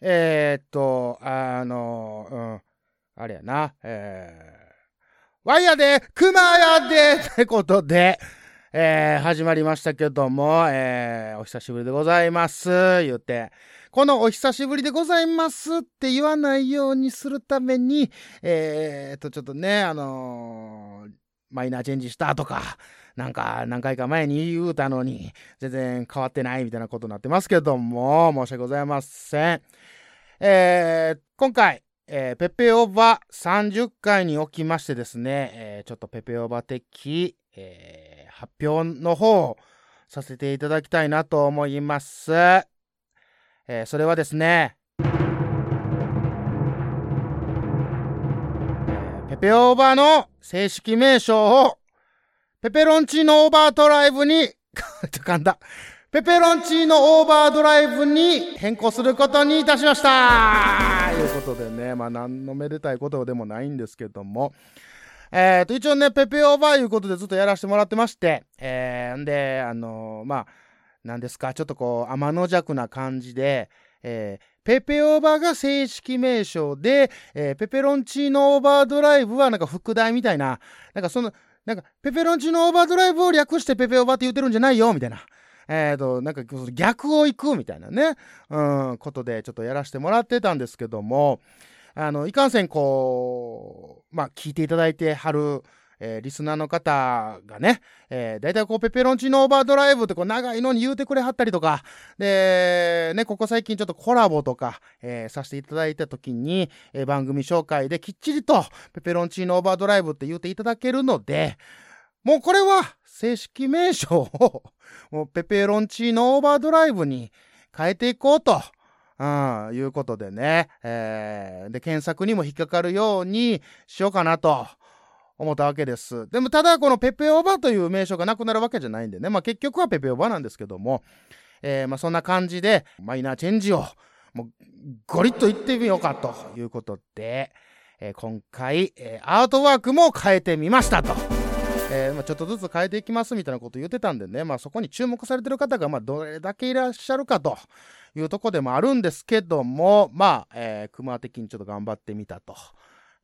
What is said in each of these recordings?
えー、っと、あの、うん、あれやな、えー、ワイヤで、クマやでってことで、えー、始まりましたけども、えー、お久しぶりでございます、言うて。このお久しぶりでございますって言わないようにするために、えー、っと、ちょっとね、あのー、マイナーチェンジしたとか、なんか何回か前に言うたのに、全然変わってないみたいなことになってますけども、申し訳ございません。えー、今回、えー、ペペオバ30回におきましてですね、えー、ちょっとペペオバ的、えー、発表の方をさせていただきたいなと思います。えー、それはですね、ペペオーバーの正式名称をペペロンチーノオーバードライブに、噛んだ。ペペロンチーノオーバードライブに変更することにいたしました。ということでね、まあ何のめでたいことでもないんですけども、え、ー、と、一応ね、ペペオーバーいうことでずっとやらせてもらってまして、えー、んで、あのー、まあ、なんですか、ちょっとこう、天の弱な感じで、えー、ペペオーバーが正式名称で、えー、ペペロンチーノオーバードライブはなんか副題みたいな、なんかその、なんか、ペペロンチーノオーバードライブを略してペペオーバーって言ってるんじゃないよ、みたいな。えっ、ー、と、なんか逆を行くみたいなね、うん、ことでちょっとやらせてもらってたんですけども、あの、いかんせんこう、まあ、聞いていただいてはる、えー、リスナーの方がね、えー、だいたいこう、ペペロンチーノオーバードライブってこう、長いのに言うてくれはったりとか、で、ね、ここ最近ちょっとコラボとか、えー、させていただいた時に、えー、番組紹介できっちりと、ペペロンチーノオーバードライブって言うていただけるので、もうこれは正式名称をもうペペロンチーノオーバードライブに変えていこうと。うん、いうことでね、えー、で、検索にも引っかかるようにしようかなと思ったわけです。でも、ただ、このペペオバという名称がなくなるわけじゃないんでね、まあ結局はペペオバなんですけども、えー、まあそんな感じで、マイナーチェンジを、もう、ゴリッといってみようかということで、えー、今回、えー、アートワークも変えてみましたと。えー、ま、ちょっとずつ変えていきますみたいなこと言ってたんでね、まあ、そこに注目されてる方が、まあ、どれだけいらっしゃるかというとこでもあるんですけども、まあ、えー、熊的にちょっと頑張ってみたと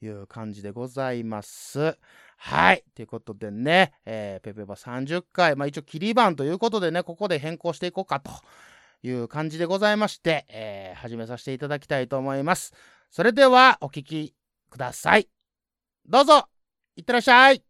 いう感じでございます。はい。ということでね、えー、ペペバ30回、まあ一応切り番ということでね、ここで変更していこうかという感じでございまして、えー、始めさせていただきたいと思います。それではお聴きください。どうぞ、いってらっしゃい。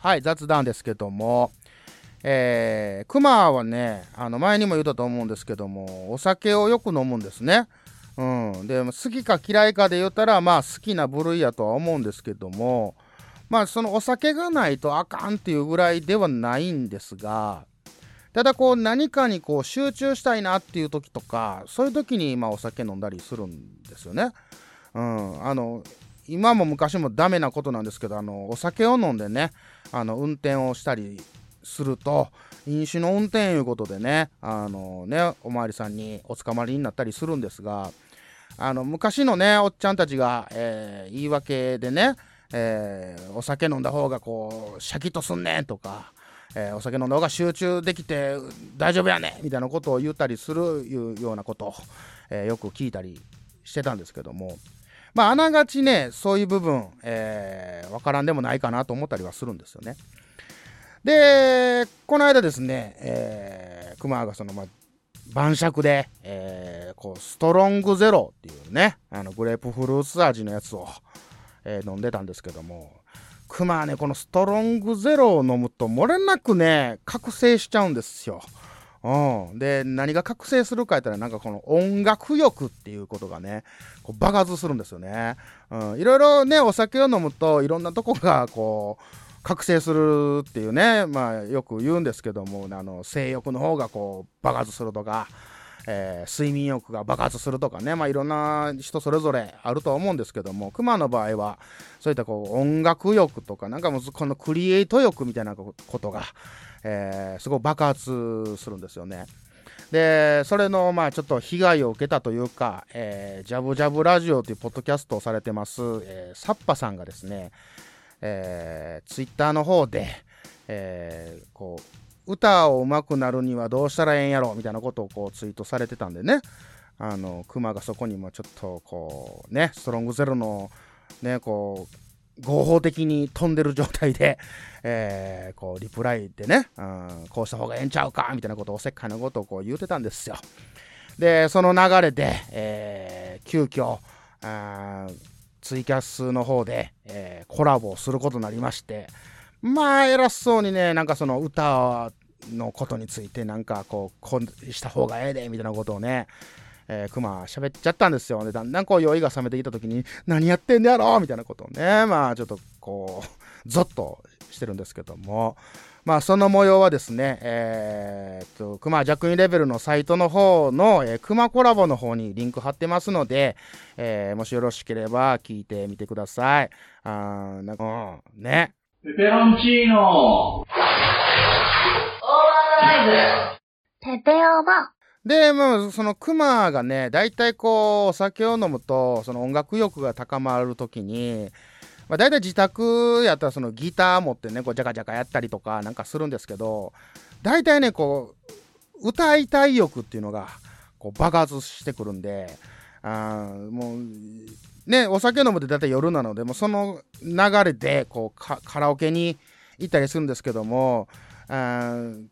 はい、雑談ですけども、えー、クマはね、あの前にも言ったと思うんですけども、お酒をよく飲むんですね。うん。で、好きか嫌いかで言ったら、まあ好きな部類やとは思うんですけども、まあそのお酒がないとあかんっていうぐらいではないんですが、ただこう何かにこう集中したいなっていう時とか、そういう時にまお酒飲んだりするんですよね。うん。あの、今も昔もダメなことなんですけど、あの、お酒を飲んでね、あの運転をしたりすると飲酒の運転いうことでねあのねお巡りさんにお捕まりになったりするんですがあの昔のねおっちゃんたちが、えー、言い訳でね、えー、お酒飲んだ方がこうシャキッとすんねんとか、えー、お酒飲んだ方が集中できて大丈夫やねみたいなことを言ったりするいうようなことを、えよく聞いたりしてたんですけどもまあ、あながちね、そういう部分、えー、わからんでもないかなと思ったりはするんですよね。で、この間ですね、えー、熊がその、まあ、晩酌で、えー、こう、ストロングゼロっていうね、あの、グレープフルーツ味のやつを、えー飲んでたんですけども、クマはね、このストロングゼロを飲むと、漏れなくね、覚醒しちゃうんですよ。うん。で、何が覚醒するかやったら、なんかこの音楽欲っていうことがね、こう爆発するんですよね。うん。いろいろね、お酒を飲むと、いろんなとこが、こう、覚醒するっていうね、まあ、よく言うんですけども、あの、性欲の方がこう、爆発するとか、えー睡眠欲が爆発するとかね、まあ、いろんな人それぞれあるとは思うんですけども、熊の場合は、そういったこう音楽欲とか、なんかもうこのクリエイト欲みたいなことが、えーすごい爆発するんですよね。で、それの、まあ、ちょっと被害を受けたというか、えージャブジャブラジオというポッドキャストをされてます、えーサッパさんがですね、えーツイッターの方で、えーこう、歌を上手くなるにはどうしたらええんやろみたいなことをこうツイートされてたんでね、あの、クマがそこにもちょっとこう、ね、ストロングゼロの、ね、こう、合法的に飛んでる状態で、えーこう、リプライでね、うん、こうした方がええんちゃうかみたいなことをおせっかいなことをこう言うてたんですよ。で、その流れで、えー急遽、あツイキャスの方で、えーコラボをすることになりまして、まあ、偉そうにね、なんかその歌のことについて、なんかこう、こうした方がええで、みたいなことをね、えー、クマ喋っちゃったんですよ。で、だんだんこう酔いが冷めてきた時に、何やってんだやろみたいなことをね、まあちょっとこう、ゾッとしてるんですけども、まあその模様はですね、えー、っと、クマジャレベルのサイトの方の、えー、クマコラボの方にリンク貼ってますので、えーもしよろしければ聞いてみてください。あーなんか、うん、ね。ペペロンチーノペペオバ。で、まあ、そのクマがね、大体こう、お酒を飲むと、その音楽欲が高まるときに、まあ、大体自宅やったらそのギター持ってね、こう、ジャカジャカやったりとかなんかするんですけど、大体ね、こう、歌いたい欲っていうのが、こう、爆発してくるんで、あもう、ね、お酒飲むって大体夜なので、もうその流れで、こう、カラオケに行ったりするんですけども、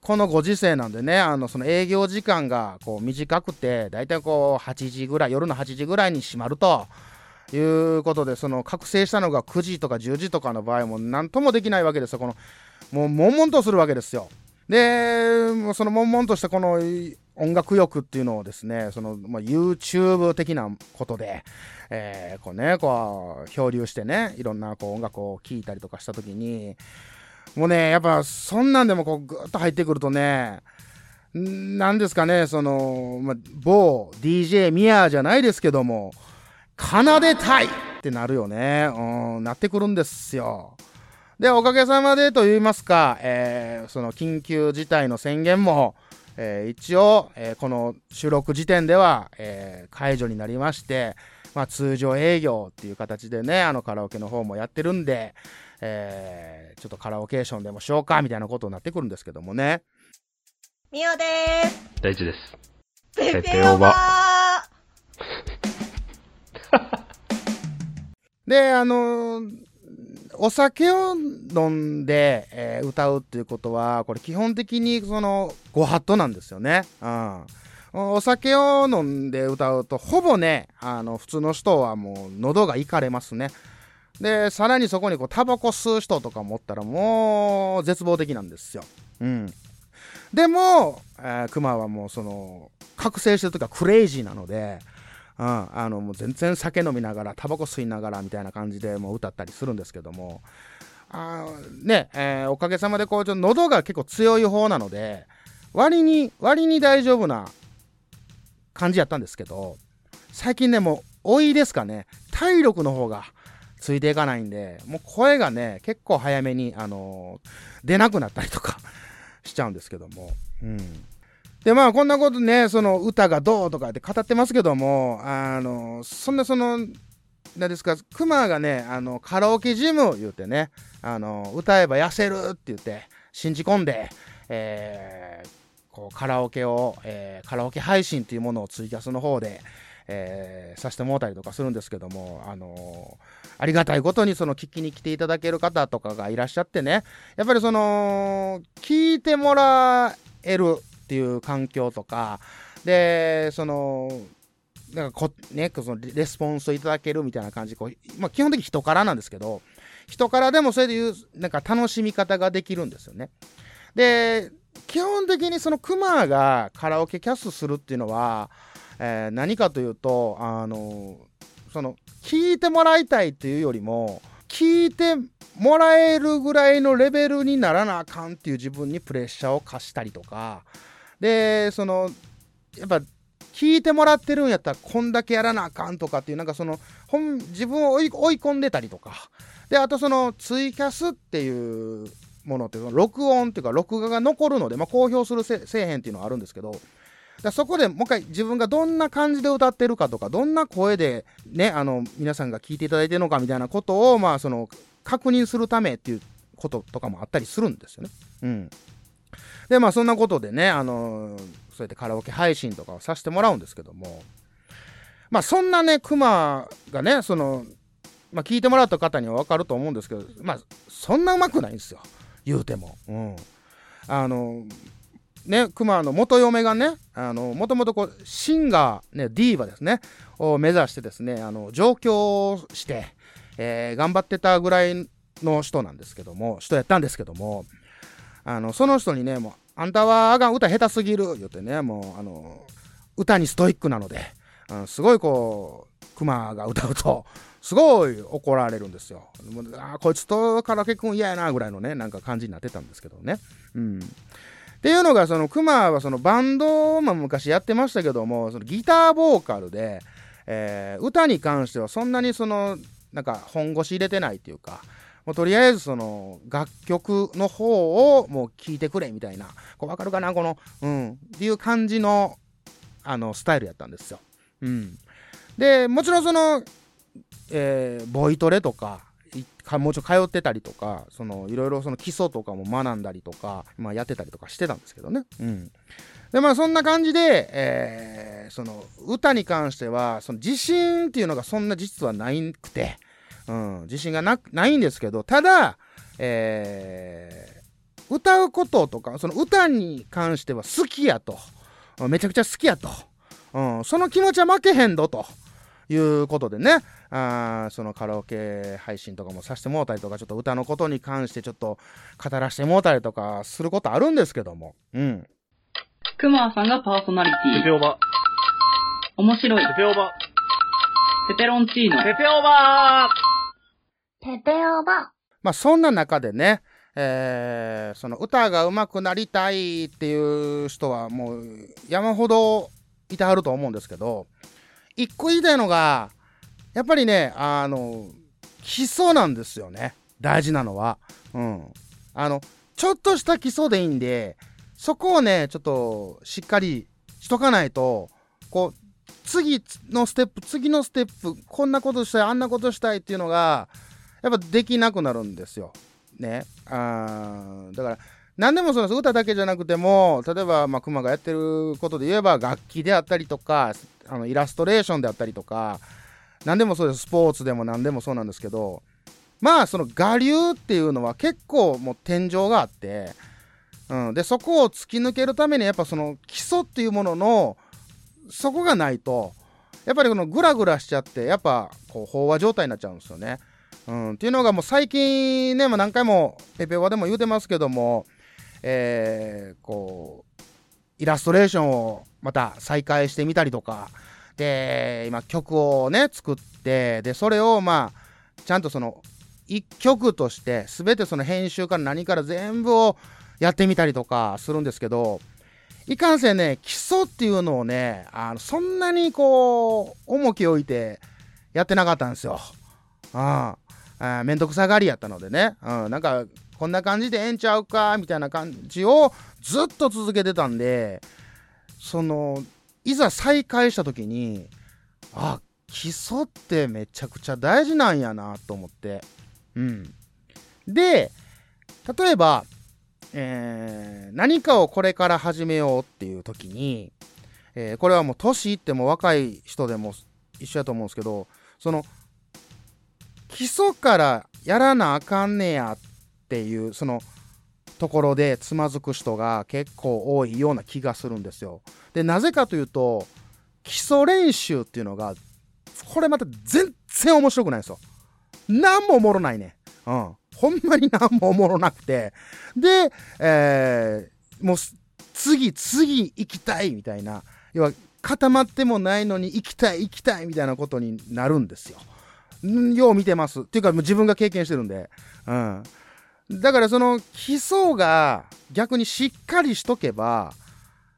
このご時世なんでね、あのその営業時間がこう短くて、大体こう8時ぐらい、夜の8時ぐらいに閉まるということで、その覚醒したのが9時とか10時とかの場合も何ともできないわけですよ。このもう悶々とするわけですよ。で、もうその悶々としたこの音楽欲っていうのをですね、その、まあ、YouTube 的なことで、えーこうね、こう、漂流してね、いろんなこう音楽を聴いたりとかしたときに、もうね、やっぱそんなんでもこうぐっと入ってくるとね、んなんですかね、その、ま、某 DJ ミヤじゃないですけども、奏でたいってなるよね。うん、なってくるんですよ。で、おかげさまでと言いますか、えーその緊急事態の宣言も、えー一応、えーこの収録時点では、え解除になりまして、まあ、通常営業っていう形でね、あのカラオケの方もやってるんで、えーちょっとカラオケーションでもしようかみたいなことになってくるんですけどもね。ミオでー大事です。ペペオバ で、あのーお酒を飲んで、えー歌うっていうことは、これ基本的にその、ご法度なんですよね。うん。お酒を飲んで歌うと、ほぼね、あの、普通の人はもう喉がいかれますね。で、さらにそこにこう、タバコ吸う人とかもおったらもう、絶望的なんですよ。うん。でも、えー、クマはもうその、覚醒してる時はクレイジーなので、うん、あのもう全然酒飲みながらタバコ吸いながらみたいな感じでもう歌ったりするんですけどもあね、えーおかげさまでこうちょ喉が結構強い方なので割に割に大丈夫な感じやったんですけど最近ねもう老いですかね体力の方がついていかないんでもう声がね結構早めに、あのー出なくなったりとか しちゃうんですけども。うん。でまあこんなことねその歌がどうとかって語ってますけどもあのそんなその何ですかクマがねあのカラオケジム言うてねあの歌えば痩せるって言って信じ込んで、えーこうカラオケを、えーカラオケ配信っていうものをツイキャスの方で、えーさせてもらったりとかするんですけども、あのありがたいことにその聞きに来ていただける方とかがいらっしゃってねやっぱりその聞いてもらえるっていう環境とかでそのなんかこ、ね、そのレスポンスをいただけるみたいな感じこう、まあ、基本的に人からなんですけど、人からでもそれでいう、なんか楽しみ方ができるんですよね。で、基本的にそのクマがカラオケキャスするっていうのは、えー、何かというと、あのその、聞いてもらいたいっていうよりも、聞いてもらえるぐらいのレベルにならなあかんっていう自分にプレッシャーを課したりとか、で、その、やっぱ、聞いてもらってるんやったらこんだけやらなあかんとかっていうなんかその本自分を追い込んでたりとか。であとそのツイキャスっていうものって録音っていうか録画が残るので、まあ、公表するせえへんっていうのはあるんですけどだそこでもう一回自分がどんな感じで歌ってるかとかどんな声でねあの皆さんが聞いていただいてるのかみたいなことをまあその確認するためっていうこととかもあったりするんですよね。うん。でまあそんなことでねあのそうやってカラオケ配信とかをさせてもらうんですけどもまあそんなねクマがねそのまあ聞いてもらった方には分かると思うんですけどまあそんなうまくないんですよ言うても。うん。あのね、クマの元嫁がね、あの、もともとこう、シンガー、ね、ディーバですね、を目指してですね、あの、上京して、えー、頑張ってたぐらいの人なんですけども、人やったんですけども、あの、その人にね、もう、あんたはあがん歌下手すぎる、言ってね、もう、あの、歌にストイックなので、うん、すごいこう、クマが歌うと、すごい怒られるんですよ。あこいつとカラケ君嫌やなぐらいのね、なんか感じになってたんですけどね。うん。っていうのが、そのクマはそのバンドも昔やってましたけども、そのギターボーカルで、えー、歌に関してはそんなにその、なんか本腰入れてないっていうか、もうとりあえずその楽曲の方をもう聴いてくれみたいな、こうわかるかなこの、うん、っていう感じの、あの、スタイルやったんですよ。うん。で、もちろんその、えー、ボイトレとか、かもうちょ通ってたりとか、その、いろいろその基礎とかも学んだりとか、まあやってたりとかしてたんですけどね。うん。で、まあそんな感じで、えー、その、歌に関しては、その自信っていうのがそんな実はないくて、うん、自信がなないんですけど、ただ、えー、歌うこととか、その歌に関しては好きやと。めちゃくちゃ好きやと。うん、その気持ちは負けへんどと。いうことでね、あそのカラオケ配信とかもさせてもうたりとか、ちょっと歌のことに関してちょっと語らせてもうたりとかすることあるんですけども。うん。クマさんがパーソナリティ。ペペオバ。面白い。ペペオバ。ペペロンチーノ。ペペオバペペオバ。まあそんな中でね、えー、その歌が上手くなりたいっていう人はもう山ほどいてはると思うんですけど、一個言いたいのが、やっぱりね、あの、基礎なんですよね。大事なのは。うん。あの、ちょっとした基礎でいいんで、そこをね、ちょっとしっかりしとかないと、こう、次のステップ、次のステップ、こんなことしたい、あんなことしたいっていうのが、やっぱできなくなるんですよ。ね。あだから、何でもそうです。歌だけじゃなくても、例えば、まあ、熊がやってることで言えば、楽器であったりとか、あのイラストレーションであったりとか何でもそうです。スポーツでも何でもそうなんですけどまあその我流っていうのは結構もう天井があって、うん、でそこを突き抜けるためにやっぱその基礎っていうもののそこがないとやっぱりこのグラグラしちゃってやっぱこう飽和状態になっちゃうんですよね。うん、っていうのがもう最近ね、まあ、何回もペペワでも言うてますけども、えー、こうイラストレーションをまた再開してみたりとか、で、今曲をね、作って、で、それをまあ、ちゃんとその、一曲として、すべてその編集から何から全部をやってみたりとかするんですけど、いかんせんね、基礎っていうのをね、あのそんなにこう、重きを置いてやってなかったんですよ。うん。あめんどくさがりやったのでね、うん、なんか、こんな感じでええんちゃうか、みたいな感じをずっと続けてたんで、そのいざ再開した時にあ基礎ってめちゃくちゃ大事なんやなと思って。うん。で例えば、えー、何かをこれから始めようっていう時に、えー、これはもう年いっても若い人でも一緒やと思うんですけどその基礎からやらなあかんねやっていうそのところでつまずく人が結構多いような気がするんですよ。でなぜかというと基礎練習っていうのが、これまた全然面白くないんですよ。なんもおもろないね。うん。ほんまになんもおもろなくて。で、えー、もう、次、次行きたいみたいな。要は、固まってもないのに行きたい行きたいみたいなことになるんですよ。よう見てます。っていうか、もう自分が経験してるんで。うん。だからその基礎が逆にしっかりしとけば、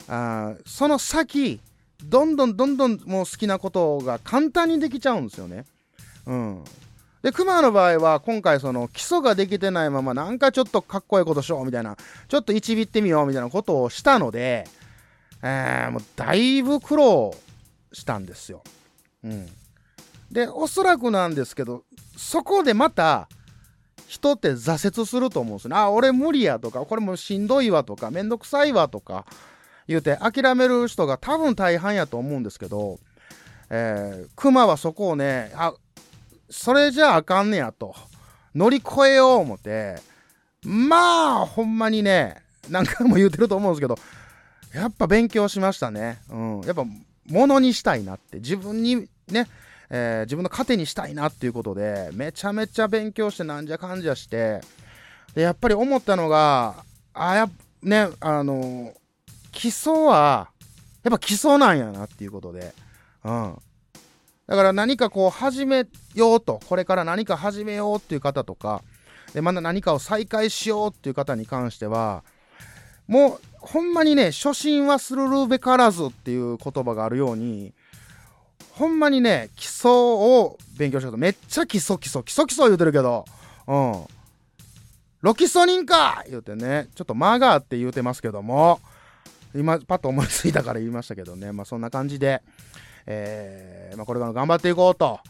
あその先、どんどんどんどんもう好きなことが簡単にできちゃうんですよね。うん。で、熊の場合は今回その基礎ができてないままなんかちょっとかっこいいことしようみたいな、ちょっと一ビってみようみたいなことをしたので、えーもうだいぶ苦労したんですよ。うん。で、おそらくなんですけど、そこでまた、人って挫折すると思うんですね。あ、俺無理やとか、これもしんどいわとか、めんどくさいわとか、言うて諦める人が多分大半やと思うんですけど、えー、熊はそこをね、あ、それじゃあかんねやと、乗り越えよう思って、まあ、ほんまにね、何回も言うてると思うんですけど、やっぱ勉強しましたね。うん。やっぱ、ものにしたいなって、自分にね、えー自分の糧にしたいなっていうことで、めちゃめちゃ勉強してなんじゃかんじゃして、で、やっぱり思ったのが、あ、やね、あの、基礎は、やっぱ基礎なんやなっていうことで、うん。だから何かこう始めようと、これから何か始めようっていう方とか、で、まだ何かを再開しようっていう方に関しては、もう、ほんまにね、初心はするるべからずっていう言葉があるように、ほんまにね、基礎を勉強したこと、めっちゃ基礎基礎、基礎基礎言うてるけど、うん。ロキソニンか言うてね、ちょっと間があって言うてますけども、今、パッと思いついたから言いましたけどね、まあそんな感じで、えーまあ、これから頑張っていこうと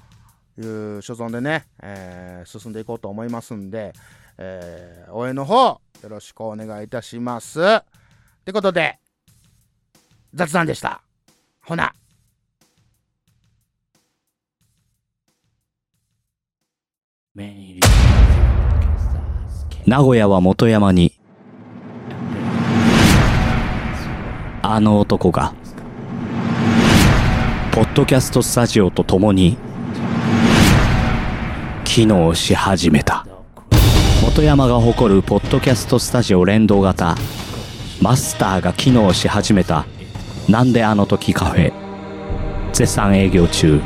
いう所存でね、えー進んでいこうと思いますんで、えー応援の方、よろしくお願いいたします。ってことで、雑談でした。ほな。名古屋は元山に、あの男が、ポッドキャストスタジオと共に、機能し始めた。元山が誇るポッドキャストスタジオ連動型、マスターが機能し始めた、なんであの時カフェ、絶賛営業中。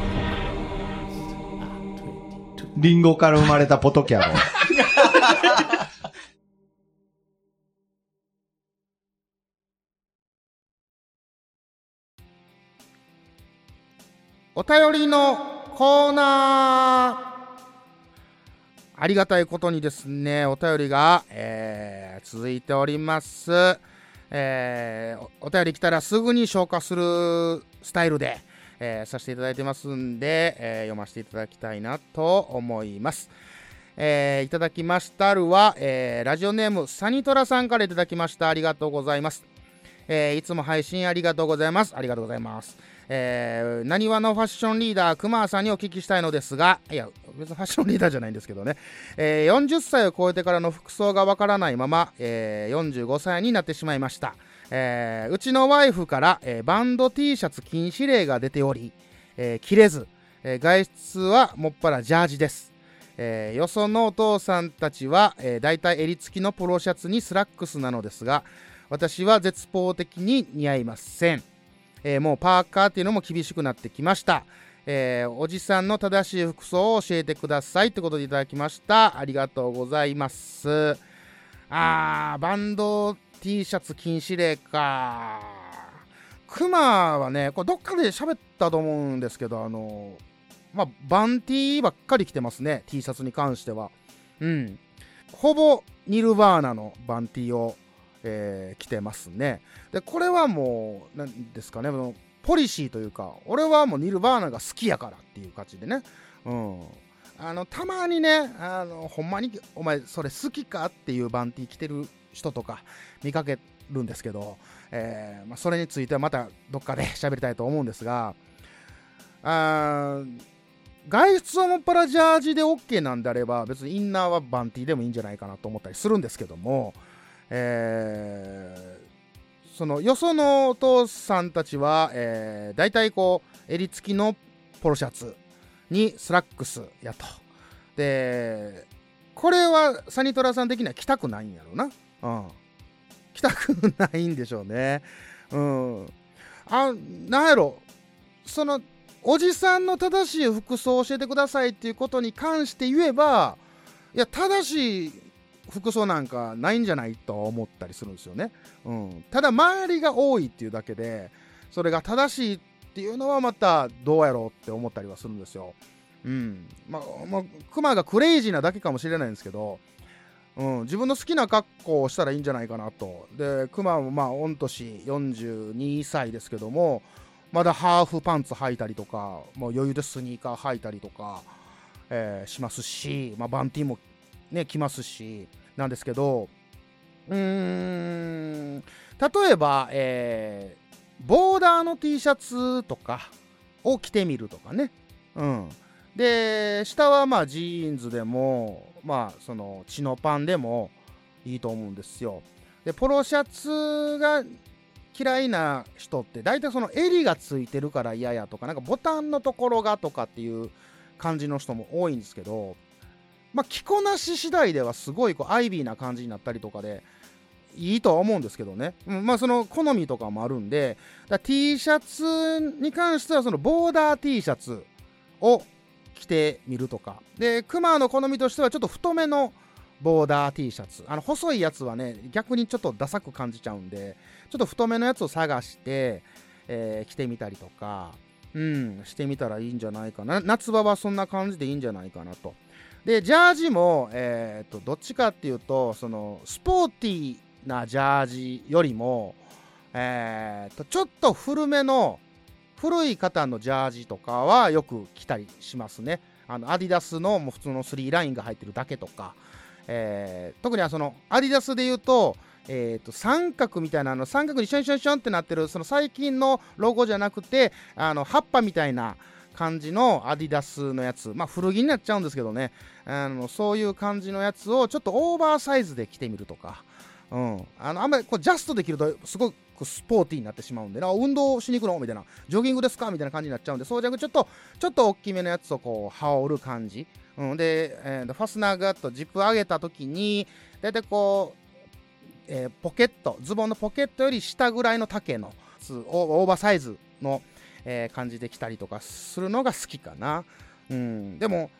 リンゴから生まれたポトキャロ。お便りのコーナーありがたいことにですね、お便りが、えー続いております。えーおお便り来たらすぐに消化するスタイルで、えーさせていただいてますんで、えー読ませていただきたいなと思います。えーいただきましたるは、えーラジオネームサニトラさんからいただきました。ありがとうございます。えーいつも配信ありがとうございます。ありがとうございます。えー、なにわのファッションリーダー、くまーさんにお聞きしたいのですが、いや、別にファッションリーダーじゃないんですけどね、えー40歳を超えてからの服装がわからないまま、えー45歳になってしまいました。えーうちのワイフから、えーバンド T シャツ禁止令が出ており、えー着れず、えー外出はもっぱらジャージです。えーよそのお父さんたちは、えー、大体襟付きのポロシャツにスラックスなのですが、私は絶望的に似合いません。えーもうパーカーっていうのも厳しくなってきました。えーおじさんの正しい服装を教えてくださいということでいただきました。ありがとうございます。あー、バンド T シャツ禁止令か。クマはね、これどっかで喋ったと思うんですけど、あの、まあ、バン T ばっかり着てますね、T シャツに関しては。うん。ほぼニルバーナのバン T を、えー着てますね。で、これはもう、なんですかね、ポリシーというか、俺はもうニルバーナが好きやからっていう感じでね。うん。あの、たまにね、あの、ほんまに、お前、それ好きかっていうバンティ着てる人とか見かけるんですけど、えーまあ、それについてはまたどっかで喋りたいと思うんですが、あ外出はもっぱらジャージで OK なんであれば、別にインナーはバンティーでもいいんじゃないかなと思ったりするんですけども、えーそのよそのお父さんたちは、えー、大体こう襟付きのポロシャツにスラックスやと。で、これはサニトラさん的には着たくないんやろな。うん。着たくないんでしょうね。うん。あ、なんやろ。その、おじさんの正しい服装を教えてくださいっていうことに関して言えば、いや、正しい服装なんかないんじゃないと思ったりするんですよね。うん。ただ、周りが多いっていうだけで、それが正しいっていうのはまたどうやろうって思ったりはするんですよ。うん。まあ、まあ、クマがクレイジーなだけかもしれないんですけど、うん、自分の好きな格好をしたらいいんじゃないかなと。で、クマもまあ、御年42歳ですけども、まだハーフパンツ履いたりとか、もう余裕でスニーカー履いたりとか、えーしますし、まあ、バンティーもね、着ますし、なんですけど、うーん、例えば、えーボーダーの T シャツとかを着てみるとかね。うん。で、下はまあジーンズでも、まあそのチノパンでもいいと思うんですよ。で、ポロシャツが嫌いな人って大体その襟がついてるから嫌やとか、なんかボタンのところがとかっていう感じの人も多いんですけど、まあ着こなし次第ではすごいこうアイビーな感じになったりとかで、いいとは思うんですけどね、うん、まあその好みとかもあるんでだ T シャツに関してはそのボーダー T シャツを着てみるとか。でクマの好みとしてはちょっと太めのボーダー T シャツ。あの細いやつはね逆にちょっとダサく感じちゃうんでちょっと太めのやつを探して、えー着てみたりとか。うんしてみたらいいんじゃないかな。夏場はそんな感じでいいんじゃないかなと。でジャージも、えー、とどっちかっていうとそのスポーティーなジャージよりも、えー、とちょっと古めの古い方のジャージとかはよく着たりしますね。あのアディダスのもう普通の3ラインが入ってるだけとか、えー特にそのアディダスで言うと,、えー、と三角みたいなあの三角にシュンシュンシュンってなってるその最近のロゴじゃなくてあの葉っぱみたいな感じのアディダスのやつまあ古着になっちゃうんですけどねあのそういう感じのやつをちょっとオーバーサイズで着てみるとか。うん、あのあんまりこうジャストできるとすごくスポーティーになってしまうんでな運動しに行くの？みたいな。ジョギングですか？みたいな感じになっちゃうんでそうじゃなくちょっとちょっと大きめのやつをこう羽織る感じ、うん、で、えーファスナーがとジップ上げた時に大体こう、えーポケットズボンのポケットより下ぐらいの丈のオーバーサイズの、えー感じで着たりとかするのが好きかな、うん、でも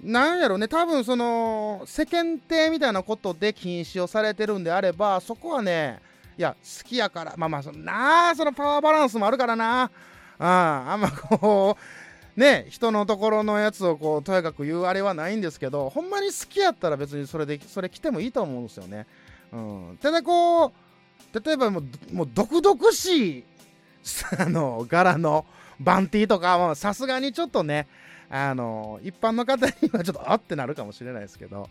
なんやろね、多分その世間体みたいなことで禁止をされてるんであれば、そこはね、いや、好きやから、まあまあ、そなあ、そのパワーバランスもあるからな、ああんまこう、ね、人のところのやつをこうとやかく言うあれはないんですけど、ほんまに好きやったら別にそれで、それ着てもいいと思うんですよね。うん、ただこう、例えばもう、もう毒々しい、あの、柄のバンティーとかはさすがにちょっとね、あの一般の方にはちょっとあってなるかもしれないですけど、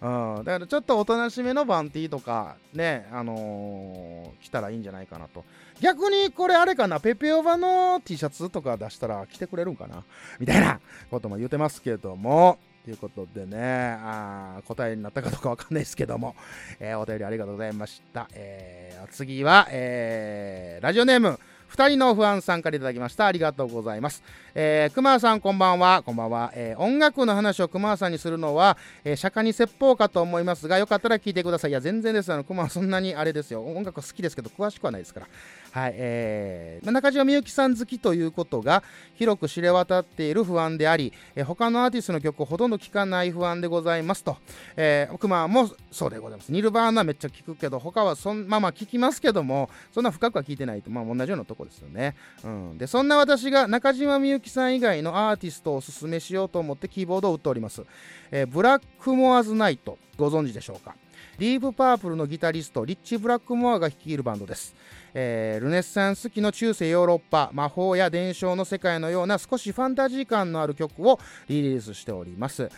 うん、だからちょっとおとなしめのバンティーとかね、あのー着たらいいんじゃないかなと。逆にこれあれかな、ペペオバの T シャツとか出したら着てくれるんかな？みたいなことも言ってますけども。ということでね、あ答えになったかどうかわかんないですけども、えーお便りありがとうございました。えー次は、えーラジオネーム、2人の不安さんからいただきました。ありがとうございます。えー、熊さんこんばんは。こんばんは。えー音楽の話を熊さんにするのは、えー釈迦に説法かと思いますが、よかったら聞いてください。いや、全然です。あの、熊はそんなにあれですよ。音楽好きですけど、詳しくはないですから。はい。えー中島みゆきさん好きということが広く知れ渡っている不安であり、えー他のアーティストの曲をほとんど聴かない不安でございますと。えー、熊もそうでございます。ニルバーナめっちゃ聞くけど、他はそんまあまあ聞きますけども、そんな深くは聞いてないと、まあ同じようなとこですよね。うん。で、そんな私が中島みゆきさん以外のアーティストをおすすめしようと思ってキーボードを打っております。えーブラックモアズナイト、ご存知でしょうか？ディープパープルのギタリスト、リッチ・ブラックモアが率いるバンドです。えールネッサンス期の中世ヨーロッパ魔法や伝承の世界のような少しファンタジー感のある曲をリリースしております、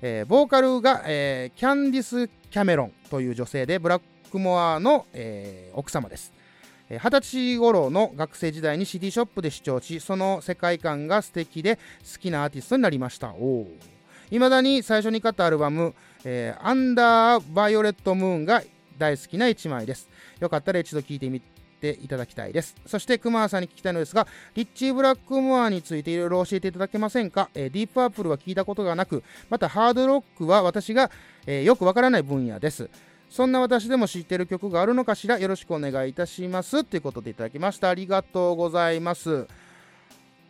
えーボーカルが、えーキャンディス・キャメロンという女性でブラックモアの、えー奥様です。二十歳頃の学生時代に CD ショップで視聴しその世界観が素敵で好きなアーティストになりました。いまだに最初に買ったアルバム「えーアンダー・バイオレット・ムーン」が大好きな一枚ですよかったら一度聴いてみていただきたいです。そして、熊さんに聞きたいのですが、リッチー・ブラックモアについていろいろ教えていただけませんか、えーディープアップルは聞いたことがなく、またハードロックは私が、えーよくわからない分野です。そんな私でも知ってる曲があるのかしら？よろしくお願いいたします。ということでいただきました。ありがとうございます。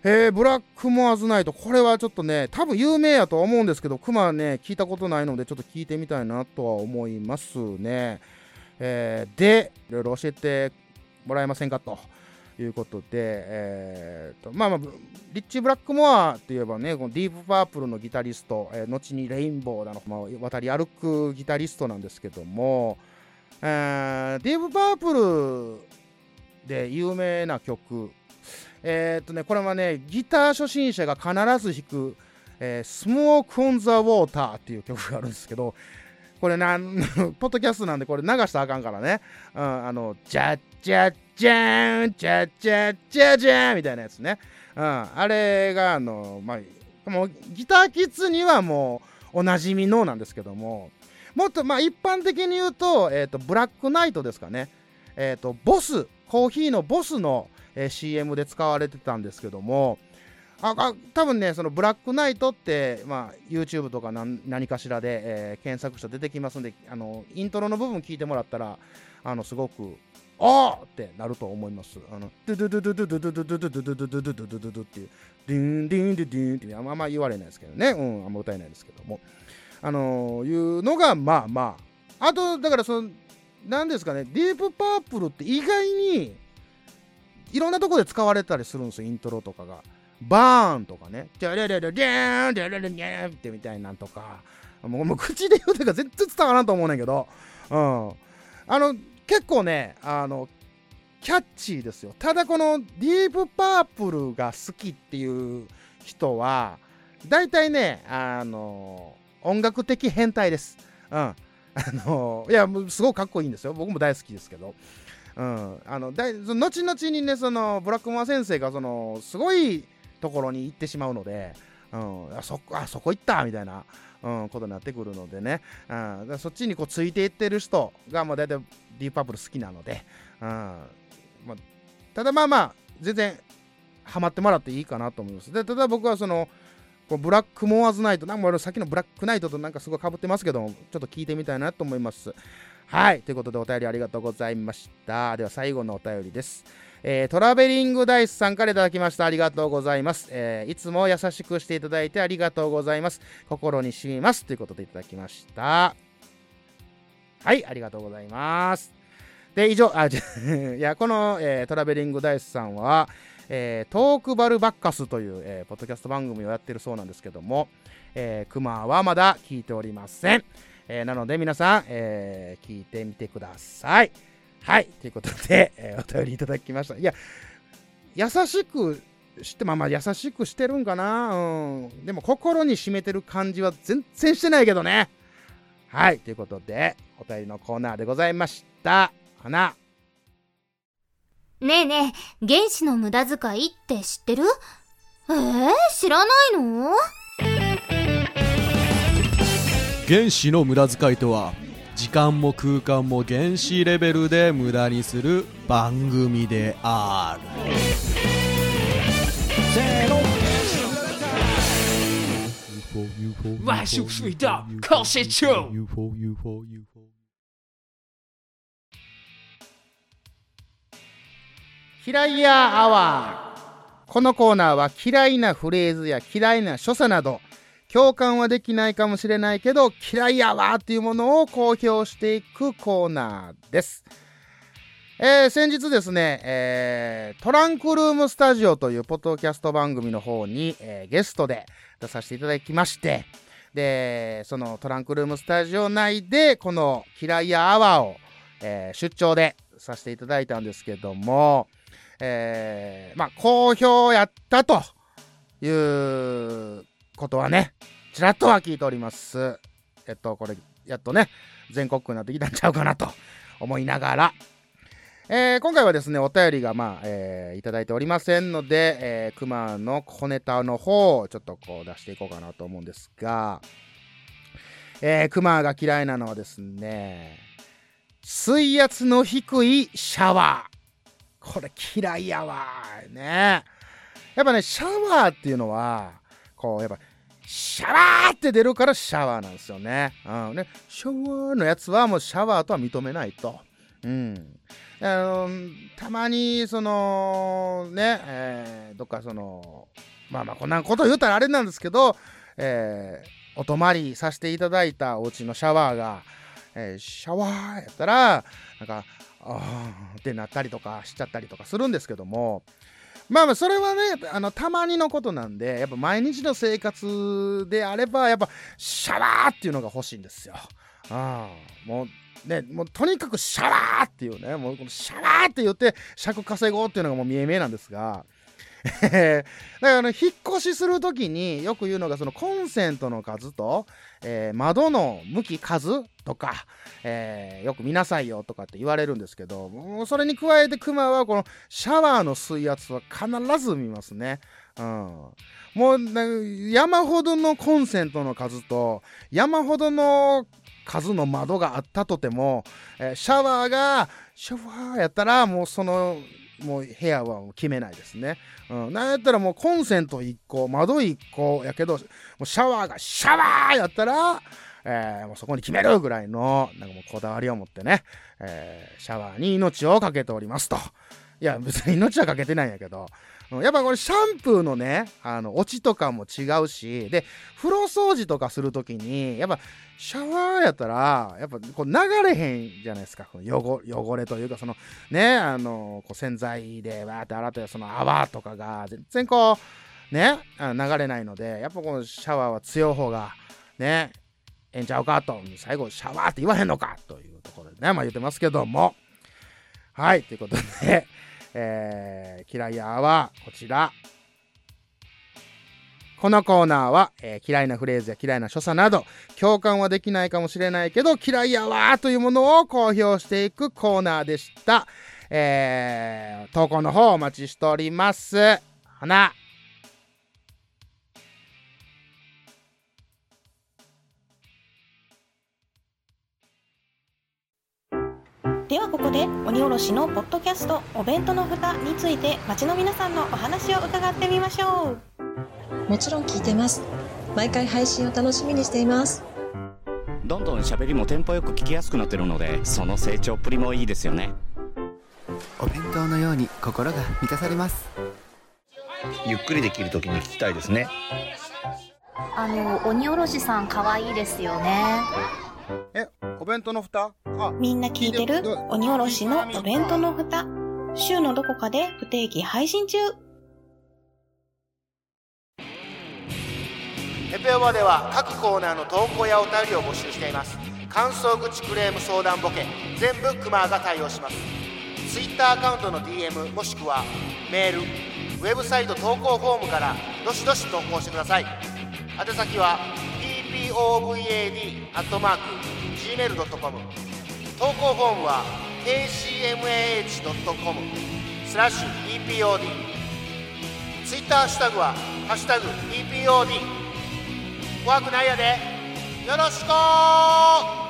えー、ブラックモアズナイト、これはちょっとね、多分有名やと思うんですけど、クマね、聞いたことないので、ちょっと聞いてみたいなとは思いますね。えーで、いろいろ教えてもらえませんかということで、えーとまあまあ、リッチ・ブラックモアといえばね、このディープパープルのギタリスト、えー後にレインボーだの、まあ、渡り歩くギタリストなんですけども、えーディープパープルで有名な曲、えーっとね、これはね、ギター初心者が必ず弾く、えー、スモーク・オン・ザ・ウォーターっていう曲があるんですけど、これな、ポッドキャストなんでこれ流したらあかんからね。うん、あの、ジャッジャッジャーン、ジャッジャッジャジャーンみたいなやつね。うん、あれが、あの、まあ、もうギターキッズにはもうおなじみのなんですけども、もっと、まあ、一般的に言うと、えーっと、ブラックナイトですかね。えーと、ボス、コーヒーのボスの、えー CM で使われてたんですけども、ああ多分ね、そのブラックナイトって、まあ、YouTube とか何何かしらで、えー検索したら出てきますんであの、イントロの部分聞いてもらったら、あのすごく、あーってなると思います。あの、ドゥドゥドゥドゥドゥドゥドゥドゥドゥドゥドゥドゥドゥドゥドゥドゥドゥドゥっていう、ドゥンドゥンドゥドゥンってあんまあんま言われないですけどね、うん、あんま歌えないですけども、あのいうのが、まあまあ、あと、だからその、なんですかね、ディープパープルって意外に、いろんなとこで使われたりするんですよ、イントロとかが。バーンとかね、ジャレレレジャーン、ジャレレレーンってみたいなんとか、もうもう口で言うてか全然伝わらんと思うねんけど、うん。あの、結構ね、あの、キャッチーですよ。ただこのディープパープルが好きっていう人は、大体ね、あの、音楽的変態です。うん。あの、いや、すごくかっこいいんですよ。僕も大好きですけど。うん、あのだいその後々にねそのブラックモア先生がそのすごいところに行ってしまうので、うん、あそこあそこ行ったみたいな、うん、ことになってくるのでね、うん、だそっちにこうついていってる人がまあ大体ディープパープル好きなので、うん。まあ、ただまあまあ全然ハマってもらっていいかなと思います。でただ僕はそのこうブラックモアズナイトなんかさっきのブラックナイトとなんかすごい被ってますけどちょっと聞いてみたいなと思います。はい。ということでお便りありがとうございました。では最後のお便りです。えートラベリングダイスさんからいただきました。ありがとうございます、えーいつも優しくしていただいてありがとうございます。心に染みます。ということでいただきました。はい。ありがとうございます。で、以上、あ、じゃ いや、この、えートラベリングダイスさんは、えートークバルバッカスという、えーポッドキャスト番組をやってるそうなんですけども、えークマはまだ聞いておりません。えーなので皆さん、えー聞いてみてください。はい。ということで、えーお便りいただきました。いや、優しくして、まあまあ優しくしてるんかな。うん。でも心に締めてる感じは全然してないけどね。はい。ということで、お便りのコーナーでございました。花。ねえねえ、原子の無駄遣いって知ってる？えー、知らないの？原子の無駄遣いとは時間も空間も原子レベルで無駄にする番組である。万事水道考试中 UFO UFO UFO 嫌いやアワーこのコーナーは嫌いなフレー。ズや嫌いな所作など共感はできないかもしれないけど嫌いやわっていうものを公表していくコーナーです。えー先日ですね、えートランクルームスタジオというポッドキャスト番組の方に、えーゲストで出させていただきまして、で、そのトランクルームスタジオ内でこの嫌いやアワーを、えー出張でさせていただいたんですけども、えーまあ、好評やったということはね、ちらっとは聞いております。えっと、これ、やっとね、全国区になってきたんちゃうかなと思いながら、えー今回はですね、お便りが、まあ、えーいただいておりませんので、えー、熊の小ネタの方をちょっとこう出していこうかなと思うんですが、えー、熊が嫌いなのはですね、水圧の低いシャワー。これ嫌いやわねやっぱねシャワーっていうのはこうやっぱシャワーって出るからシャワーなんですよね,、うん、ねシャワーのやつはもうシャワーとは認めないと。うん。あのたまにそのね、えー、どっかそのまあまあこんなこと言うたらあれなんですけど、えー、お泊まりさせていただいたお家のシャワーが、えー、シャワーやったらなんかあーってなったりとかしちゃったりとかするんですけどもまあまあそれはねあのたまにのことなんでやっぱ毎日の生活であればやっぱシャワーっていうのが欲しいんですよ。あもうね、もうとにかくシャワーっていうね、もうこのシャワーって言って尺稼ごうっていうのがもう見え見えなんですが、だからあの引っ越しするときによく言うのがそのコンセントの数と、えー窓の向き数とか、えーよく見なさいよとかって言われるんですけどもうそれに加えてクマはこのシャワーの水圧は必ず見ますね。うん、もうな山ほどのコンセントの数と山ほどの数の窓があったとても、えーシャワーがシャワーやったらもうそのもう部屋はもう決めないですね。うん、なんやったらもうコンセント1個窓1個やけどもうシャワーがシャワーやったら、えーもうそこに決めるぐらいのなんかもうこだわりを持ってね、えーシャワーに命を懸けておりますと。いや別に命はかけてないんやけど、やっぱこれシャンプーのねあの落ちとかも違うしで風呂掃除とかするときにやっぱシャワーやったらやっぱこう流れへんじゃないですか。この汚汚れというかそのねあのこう洗剤でわーって洗ってその泡とかが全然こうね流れないのでやっぱこのシャワーは強い方がねええんちゃうかと。最後シャワーって言わへんのかというところでねまあ言ってますけども。はいということで、えー、嫌いやはこちら。このコーナーは、えー嫌いなフレーズや嫌いな所作など共感はできないかもしれないけど嫌いやわーというものを公表していくコーナーでした、えー投稿の方お待ちしております。花ではここで鬼おろしのポッドキャストお弁当の蓋について街の皆さんのお話を伺ってみましょう。もちろん聞いてます。毎回配信を楽しみにしています。どんどん喋りもテンポよく聞きやすくなってるのでその成長っぷりもいいですよね。お弁当のように心が満たされます。ゆっくりできる時に聞きたいですね。あの鬼おろしさん可愛いですよね。えお弁当の蓋？あ。みんな聞いてる？鬼おろしのお弁当の蓋。週のどこかで不定期配信中。ペペオバでは各コーナーの投稿やお便りを募集しています。感想口クレーム相談ボケ全部クマが対応します。ツイッターアカウントの DM もしくはメールウェブサイト投稿フォームからどしどし投稿してください。宛先は gmail.com 投稿フォームは kcmah.com スラッシュ epod ツイッターハッシュタグは「ハッシュタグ #epod」怖くないやでよろしく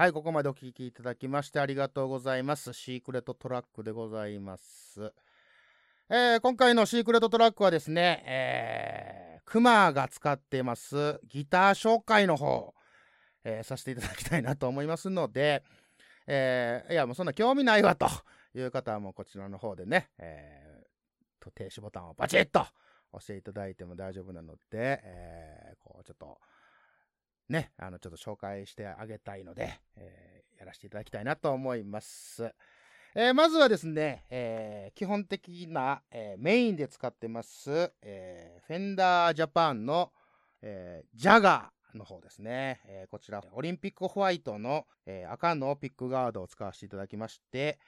はい、ここまでお聞きいただきましてありがとうございます。シークレットトラックでございます。えー今回のシークレットトラックはですね、えー、クマが使っていますギター紹介の方、えーさせていただきたいなと思いますので、えーいや、もうそんな興味ないわという方はもうこちらの方でね、えーと停止ボタンをバチッと押していただいても大丈夫なので、えー、こうちょっと、ね、あの、ちょっと紹介してあげたいので、えー、やらせていただきたいなと思います。えー、まずはですね、えー、基本的な、えー、メインで使ってます、え、フェンダージャパンの、え、ジャガーの方ですね。え、こちら、オリンピックホワイトの、え、赤のピックガードを使わせていただきまして、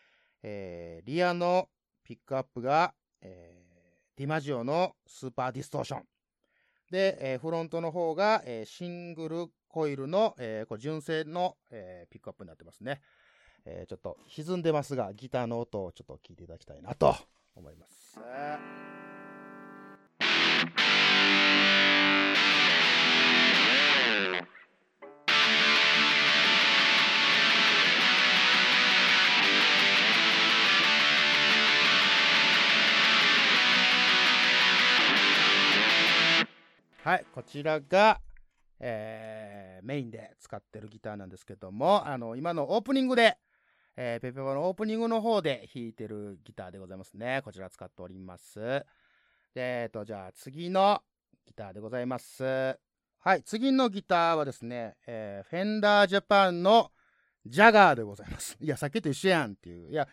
え、リアのピックアップが、えー、ディマジオのスーパーディストーション。で、えー、フロントの方が、えー、シングルコイルの、えー、これ純正の、え、ピックアップになってますね。え、ちょっと歪んでますが、ギターの音をちょっと聞いていただきたいなと思います。はい、こちらが、えー、メインで使ってるギターなんですけども、あの、今のオープニングで、えー、ペペバのオープニングの方で弾いてるギターでございますね。こちら使っております。で、えっ、と、じゃあ次のギターでございます。はい、次のギターはですね、えー、フェンダージャパンのジャガーでございます。いや、さっきと一緒やんっていう。いや、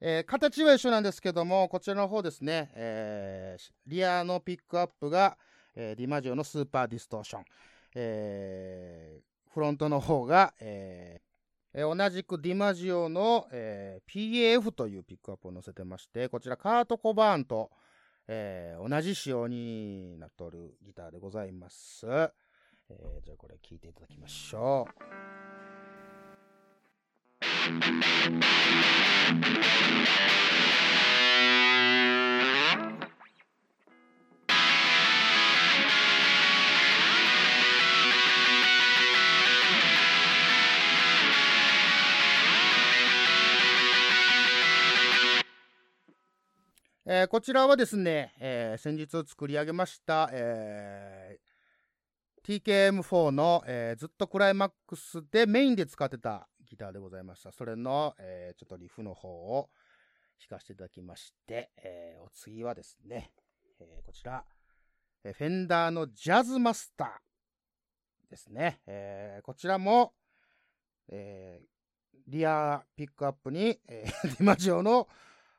えー、形は一緒なんですけども、こちらの方ですね、えー、リアのピックアップが、えー、ディマジオのスーパーディストーション。えー、フロントの方が、えー、同じくディマジオの、えー、PAF というピックアップを載せてまして、こちらカート・コバーンと、えー、同じ仕様になっておるギターでございます。えー、じゃあこれ聴いていただきましょう。えー、こちらはですね、えー、先日作り上げました、えー、TKM4 の、えー、ずっとクライマックスでメインで使ってたギターでございました。それの、えー、ちょっとリフの方を弾かせていただきまして、えー、お次はですね、えー、こちら、えー、フェンダーのジャズマスターですね。えー、こちらも、えー、リアピックアップに、えー、ディマジオの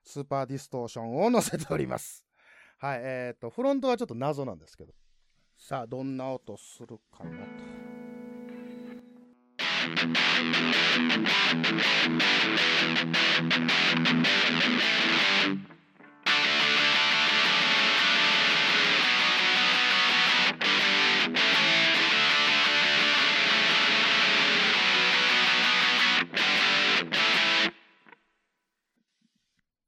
スーパーディストーションを載せております。はい、えっ、ー、と、フロントはちょっと謎なんですけど。さあ、どんな音するかなと。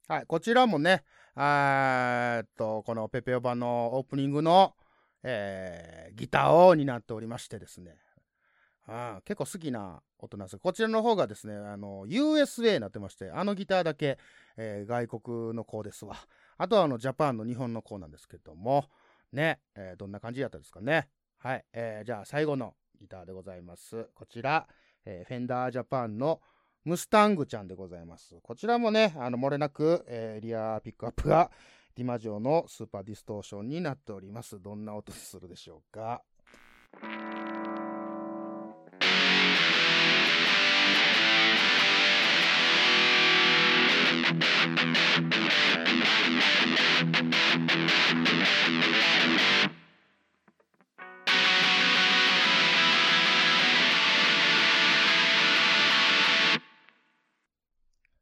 はい、こちらもね、えっと、このペペオバのオープニングの、えー、ギターを担っておりましてですね、あ結構好きな音なんですこちらの方がですね、あの、USA になってまして、あのギターだけ、えー、外国の子ですわ。あとはあの、ジャパンの日本の子なんですけども、ね、えー、どんな感じだったですかね。はい、えー、じゃあ最後のギターでございます。こちら、えー、フェンダージャパンのムスタングちゃんでございます。こちらもね、あの、漏れなく、えー、リアピックアップがディマジオのスーパーディストーションになっております。どんな音するでしょうか？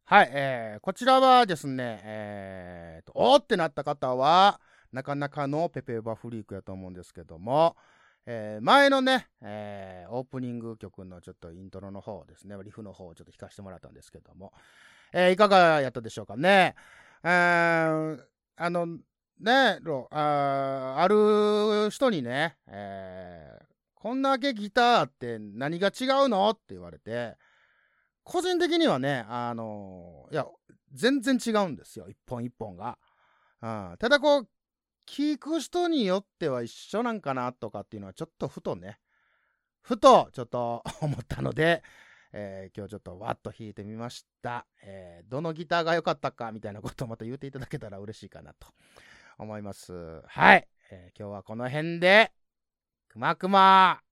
はい、えー、こちらはですね、えーと、おーってなった方は、なかなかのペペーバフリークやと思うんですけども、えー、前のね、えー、オープニング曲のちょっとイントロの方ですね、リフの方をちょっと弾かせてもらったんですけども、えー、いかがやったでしょうかね。えー、あの、ね、あある人にね、えー、こんだけギターって何が違うのって言われて、個人的にはね、あのー、いや、全然違うんですよ、一本一本が。うん、ただこう、聞く人によっては一緒なんかなとかっていうのはちょっとふとね、ふとちょっと 思ったので、えー、今日ちょっとわっと弾いてみました、えー。どのギターが良かったかみたいなことをまた言っていただけたら嬉しいかなと思います。はい。えー今日はこの辺で、くまくま。